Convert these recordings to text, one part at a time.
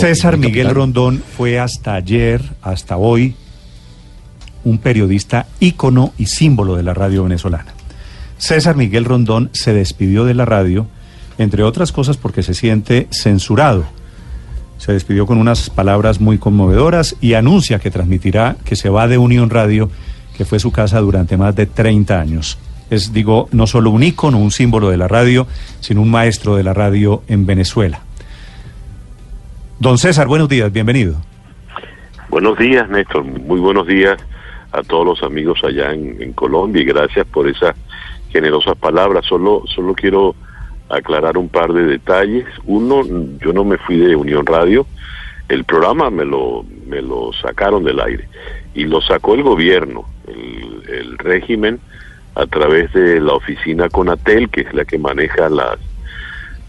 César Miguel Rondón fue hasta ayer, hasta hoy, un periodista ícono y símbolo de la radio venezolana. César Miguel Rondón se despidió de la radio, entre otras cosas porque se siente censurado. Se despidió con unas palabras muy conmovedoras y anuncia que transmitirá que se va de Unión Radio, que fue su casa durante más de 30 años. Es, digo, no solo un ícono, un símbolo de la radio, sino un maestro de la radio en Venezuela. Don César, buenos días, bienvenido. Buenos días, Néstor. Muy buenos días a todos los amigos allá en, Colombia y gracias por esas generosas palabras. Solo, solo quiero aclarar un par de detalles. Uno, yo no me fui de Unión Radio, el programa me lo, me lo sacaron del aire y lo sacó el gobierno, el, el régimen, a través de la oficina Conatel, que es la que maneja las,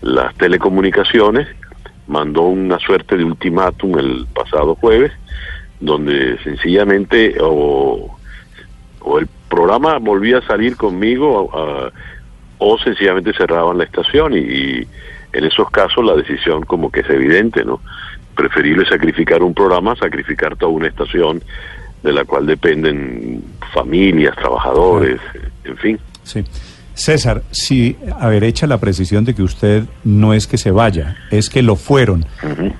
las telecomunicaciones, mandó una suerte de ultimátum el pasado jueves donde sencillamente o, el programa volvía a salir conmigo o sencillamente cerraban la estación y, en esos casos la decisión como que es evidente, ¿no? Preferible sacrificar un programa, sacrificar toda una estación de la cual dependen familias, trabajadores, en fin. Sí. César, si haber hecha la precisión de que usted no es que se vaya, es que lo fueron,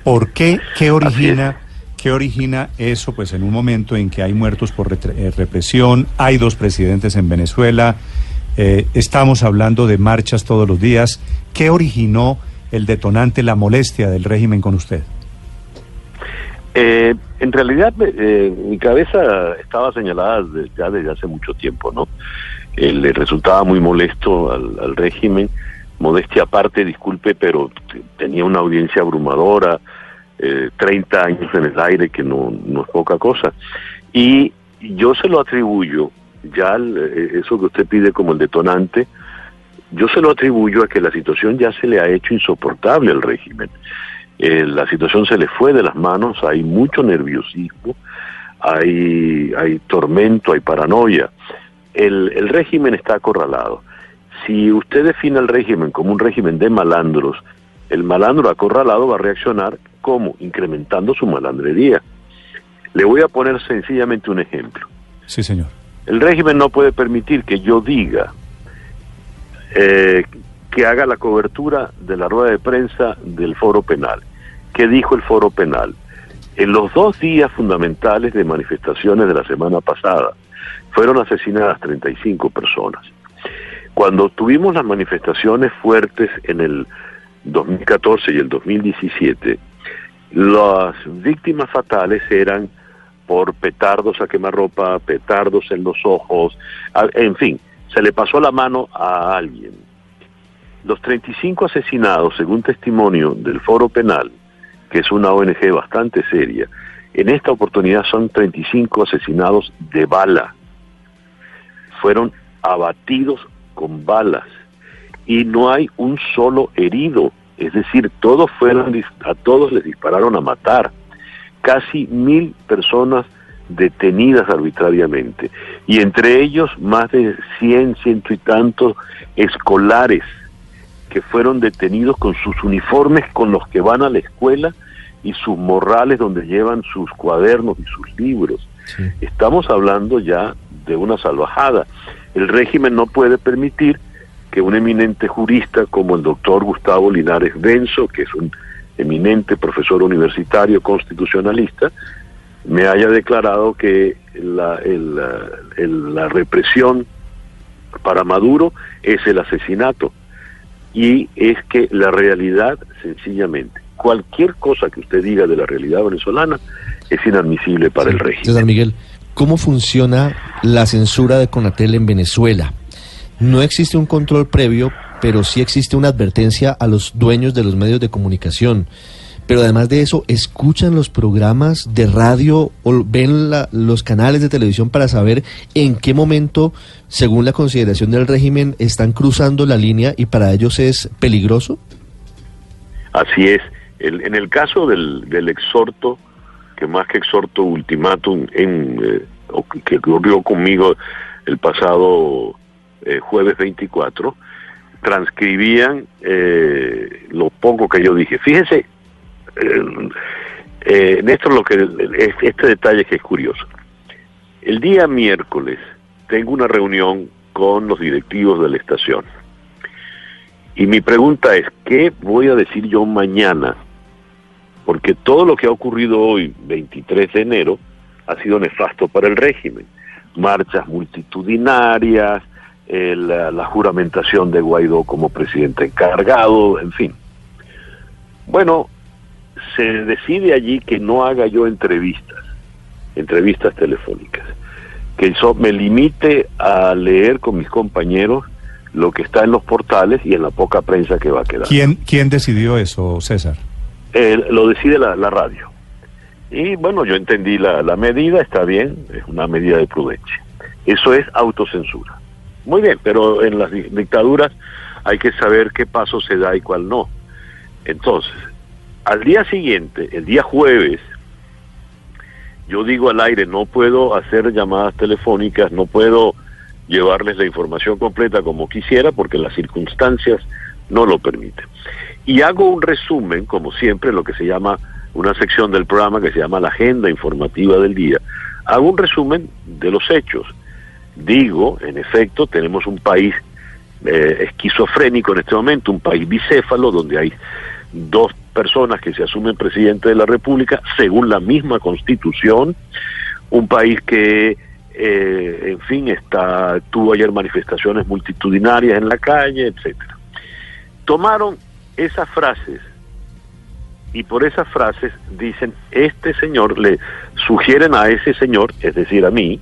¿por qué? ¿Qué origina? ¿Qué origina eso? Pues en un momento en que hay muertos por eh, represión, hay dos presidentes en Venezuela, eh, estamos hablando de marchas todos los días. ¿Qué originó el detonante, la molestia del régimen con usted? Eh, en realidad, mi cabeza estaba señalada ya desde hace mucho tiempo, ¿no? Le resultaba muy molesto al, al régimen, modestia aparte, disculpe, pero tenía una audiencia abrumadora, eh, 30 años en el aire, que no, no es poca cosa. Y yo se lo atribuyo, ya eh, eso que usted pide como el detonante, yo se lo atribuyo a que la situación ya se le ha hecho insoportable al régimen. Eh, la situación se le fue de las manos, hay mucho nerviosismo, hay, hay tormento, hay paranoia. El, el régimen está acorralado. Si usted define el régimen como un régimen de malandros, el malandro acorralado va a reaccionar ¿Cómo? Incrementando su malandrería. Le voy a poner sencillamente un ejemplo. Sí, señor. El régimen no puede permitir que yo diga eh, que haga la cobertura de la rueda de prensa del foro penal. ¿Qué dijo el foro penal? En los dos días fundamentales de manifestaciones de la semana pasada fueron asesinadas 35 personas. Cuando tuvimos las manifestaciones fuertes en el 2014 y el 2017, las víctimas fatales eran por petardos a quemarropa, petardos en los ojos, en fin, se le pasó la mano a alguien. Los 35 asesinados, según testimonio del Foro Penal, que es una ONG bastante seria, en esta oportunidad son 35 asesinados de bala. Fueron abatidos con balas y no hay un solo herido es decir, todos fueron, a todos les dispararon a matar. Casi mil personas detenidas arbitrariamente. Y entre ellos más de cien, ciento y tantos escolares que fueron detenidos con sus uniformes con los que van a la escuela y sus morrales donde llevan sus cuadernos y sus libros. Estamos hablando ya de una salvajada. El régimen no puede permitir que un eminente jurista como el doctor Gustavo Linares Benzo, que es un eminente profesor universitario constitucionalista, me haya declarado que la, la represión para Maduro es el asesinato. Y es que la realidad, sencillamente, cualquier cosa que usted diga de la realidad venezolana es inadmisible para el régimen. César Miguel, ¿cómo funciona la censura de Conatel en Venezuela? No existe un control previo, pero sí existe una advertencia a los dueños de los medios de comunicación. Pero además de eso, ¿escuchan los programas de radio o ven los canales de televisión para saber en qué momento, según la consideración del régimen, están cruzando la línea y para ellos es peligroso? Así es. en el caso del, del, exhorto, que más que exhorto, ultimátum, en, eh, que ocurrió conmigo el pasado eh, jueves 24, transcribían eh, lo poco que yo dije. Fíjese, eh, eh, Néstor, lo que, este detalle que es curioso. El día miércoles tengo una reunión con los directivos de la estación. Y mi pregunta es, ¿qué voy a decir yo mañana? Porque todo lo que ha ocurrido hoy, 23 de enero, ha sido nefasto para el régimen. Marchas multitudinarias, la, juramentación de Guaidó como presidente encargado, en fin. Bueno, se decide allí que no haga yo entrevistas, entrevistas telefónicas, que eso me limite a leer con mis compañeros lo que está en los portales y en la poca prensa que va a quedar. ¿Quién, quién decidió eso, César? Lo decide la, radio. Y bueno, yo entendí la, la medida, está bien, es una medida de prudencia. Eso es autocensura. Muy bien, pero en las dictaduras hay que saber qué paso se da y cuál no. Entonces, al día siguiente, el día jueves, yo digo al aire, no puedo hacer llamadas telefónicas, no puedo llevarles la información completa como quisiera porque las circunstancias no lo permiten. Y hago un resumen, como siempre, lo que se llama una sección del programa que se llama la agenda informativa del día. Hago un resumen de los hechos Digo, en efecto, tenemos un país eh, esquizofrénico en este momento, un país bicéfalo donde hay dos personas que se asumen presidente de la República según la misma constitución, un país que, eh, en fin, está tuvo ayer manifestaciones multitudinarias en la calle, etcétera. Tomaron esas frases y por esas frases dicen, este señor, le sugieren a ese señor, es decir, a mí,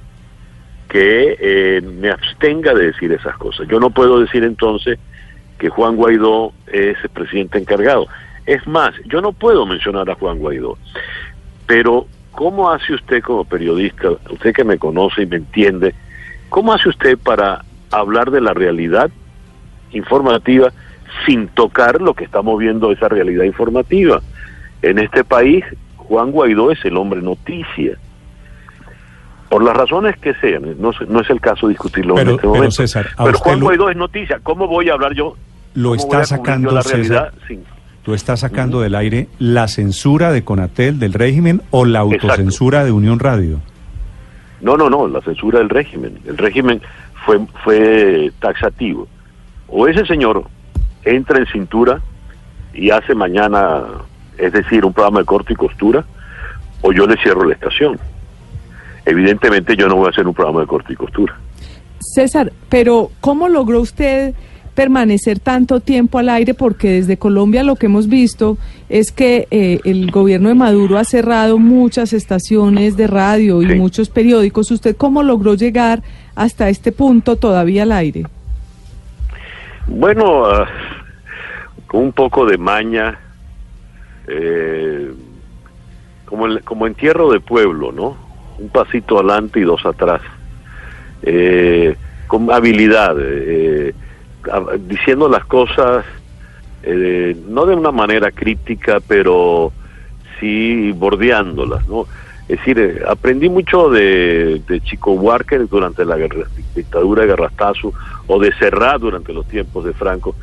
que eh, me abstenga de decir esas cosas. Yo no puedo decir entonces que Juan Guaidó es el presidente encargado. Es más, yo no puedo mencionar a Juan Guaidó. Pero, ¿cómo hace usted como periodista, usted que me conoce y me entiende, cómo hace usted para hablar de la realidad informativa sin tocar lo que estamos viendo esa realidad informativa? En este país, Juan Guaidó es el hombre noticia por las razones que sean, no, no es el caso discutirlo en este momento. pero Juan Guaidó es noticia, ¿cómo voy a hablar yo? Lo está sacando, la César, ¿Lo está sacando del aire la censura de Conatel, del régimen, o la autocensura de Unión Radio? No, no, no, la censura del régimen. El régimen fue, fue taxativo. O ese señor entra en cintura y hace mañana, es decir, un programa de corte y costura, o yo le cierro la estación evidentemente yo no voy a hacer un programa de corte y costura. César, pero ¿cómo logró usted permanecer tanto tiempo al aire? Porque desde Colombia lo que hemos visto es que eh, el gobierno de Maduro ha cerrado muchas estaciones de radio y muchos periódicos. ¿Usted cómo logró llegar hasta este punto todavía al aire? Bueno, con un poco de maña, eh, como, como entierro de pueblo, ¿no? un pasito adelante y dos atrás, eh, con habilidad, eh, diciendo las cosas eh, no de una manera crítica, pero sí bordeándolas, ¿no? Es decir, aprendí mucho de, Chico Walker durante la dictadura de Garrastazu o de Serrat durante los tiempos de Franco,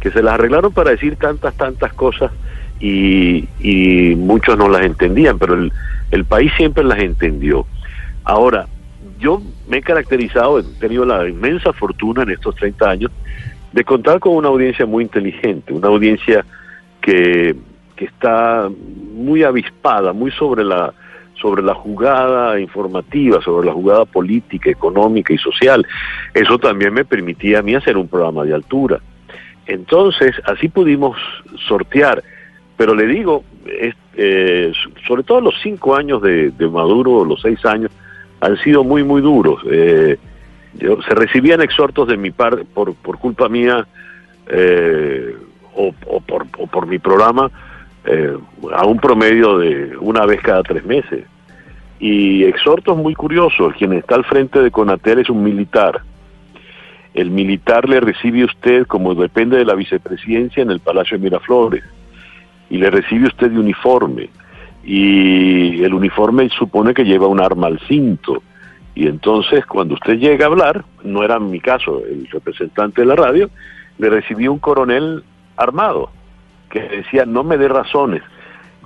que se las arreglaron para decir tantas, tantas cosas y, y muchos no las entendían, pero el, el país siempre las entendió. Ahora, yo me he caracterizado, he tenido la inmensa fortuna en estos 30 años de contar con una audiencia muy inteligente, una audiencia que, que está muy avispada, muy sobre la sobre la jugada informativa, sobre la jugada política, económica y social. Eso también me permitía a mí hacer un programa de altura. Entonces, así pudimos sortear pero le digo, eh, sobre todo los cinco años de, Maduro, los seis años, han sido muy, muy duros. Eh, se recibían exhortos de mi parte por, por culpa mía eh, o, por, o, por, mi programa a un promedio de una vez cada tres meses. Y exhortos muy curiosos. Quien está al frente de Conatel es un militar. El militar le recibe usted, como depende de la vicepresidencia, en el Palacio de Miraflores y le recibe usted de uniforme y el uniforme supone que lleva un arma al cinto y entonces cuando usted llega a hablar, no era mi caso el representante de la radio, le recibió un coronel armado que decía no me dé razones,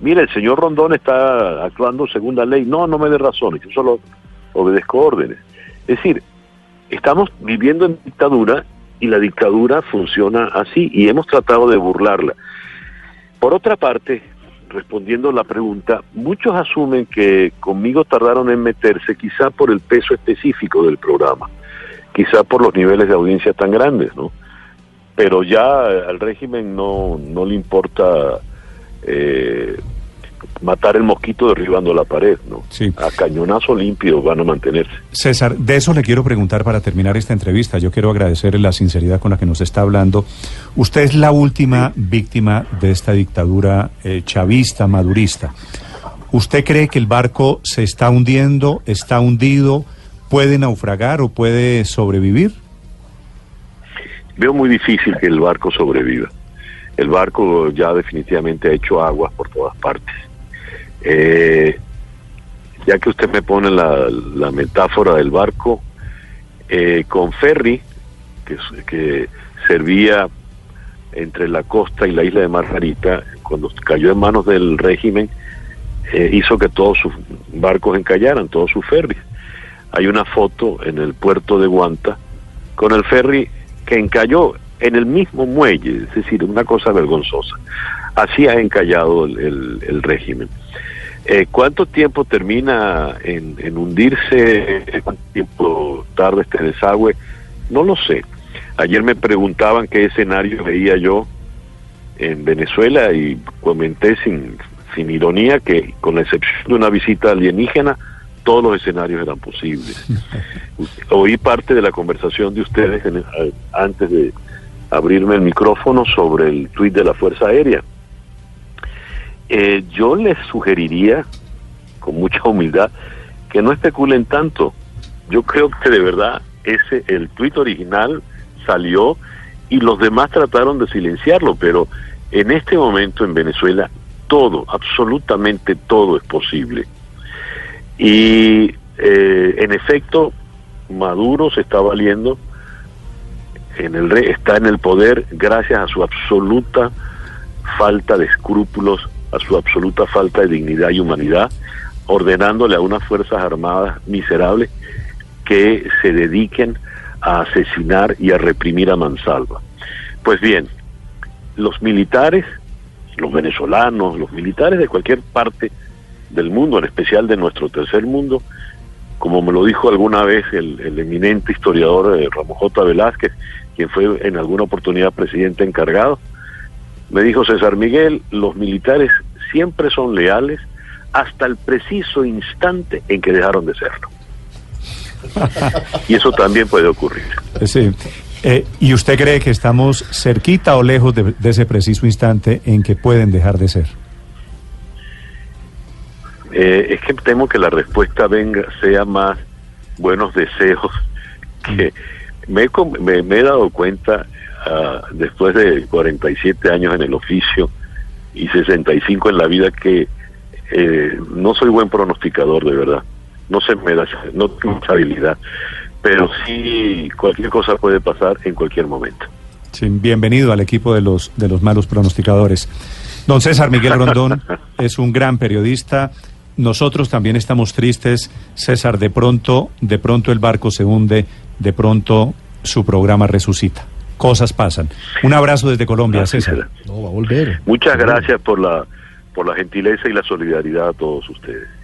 mire, el señor Rondón está actuando según la ley. No, no me dé razones, yo solo obedezco órdenes. Es decir, estamos viviendo en dictadura y la dictadura funciona así y hemos tratado de burlarla. Por otra parte, respondiendo a la pregunta, muchos asumen que conmigo tardaron en meterse quizá por el peso específico del programa, quizá por los niveles de audiencia tan grandes, ¿no? Pero ya al régimen no, no le importa eh, matar el mosquito derribando la pared, ¿no? Sí. A cañonazo limpio van a mantenerse. César, de eso le quiero preguntar para terminar esta entrevista. Yo quiero agradecerle la sinceridad con la que nos está hablando. Usted es la última víctima de esta dictadura eh, chavista, madurista. ¿Usted cree que el barco se está hundiendo, está hundido, puede naufragar o puede sobrevivir? Veo muy difícil que el barco sobreviva. El barco ya definitivamente ha hecho aguas por todas partes. Eh, ya que usted me pone la, metáfora del barco, eh, con ferry, que, que servía entre la costa y la isla de Margarita, cuando cayó en manos del régimen, eh, hizo que todos sus barcos encallaran, todos sus ferries. Hay una foto en el puerto de Guanta con el ferry que encalló en el mismo muelle, es decir, una cosa vergonzosa. Así ha encallado el, régimen. Eh, ¿Cuánto tiempo termina en, en hundirse? ¿Cuánto tiempo tarda este desagüe? No lo sé. Ayer me preguntaban qué escenario veía yo en Venezuela y comenté sin, sin ironía que con la excepción de una visita alienígena, todos los escenarios eran posibles. Oí parte de la conversación de ustedes en- antes de abrirme el micrófono sobre el tuit de la Fuerza Aérea. Eh, yo les sugeriría, con mucha humildad, que no especulen tanto. Yo creo que de verdad ese el tuit original salió y los demás trataron de silenciarlo, pero en este momento en Venezuela todo, absolutamente todo es posible. Y eh, en efecto, Maduro se está valiendo, en el está en el poder gracias a su absoluta falta de escrúpulos, a su absoluta falta de dignidad y humanidad, ordenándole a unas Fuerzas Armadas miserables que se dediquen a asesinar y a reprimir a mansalva. Pues bien, los militares, los venezolanos, los militares de cualquier parte del mundo, en especial de nuestro tercer mundo, como me lo dijo alguna vez el, eminente historiador eh, Ramón J. Velázquez, quien fue en alguna oportunidad presidente encargado, me dijo César Miguel, los militares siempre son leales hasta el preciso instante en que dejaron de serlo. y eso también puede ocurrir. Sí. Eh, ¿Y usted cree que estamos cerquita o lejos de, de ese preciso instante en que pueden dejar de ser? Eh, es que temo que la respuesta venga sea más buenos deseos que me, me, me he dado cuenta ah, después de 47 años en el oficio y 65 en la vida que eh, no soy buen pronosticador de verdad no se me da no tengo mucha habilidad pero sí cualquier cosa puede pasar en cualquier momento Sí, bienvenido al equipo de los, de los malos pronosticadores. Don César Miguel Rondón es un gran periodista. Nosotros también estamos tristes. César, de pronto, de pronto el barco se hunde, de pronto su programa resucita. Cosas pasan. Un abrazo desde Colombia, César. No, va a volver. muchas gracias por la por la gentileza y la solidaridad a todos ustedes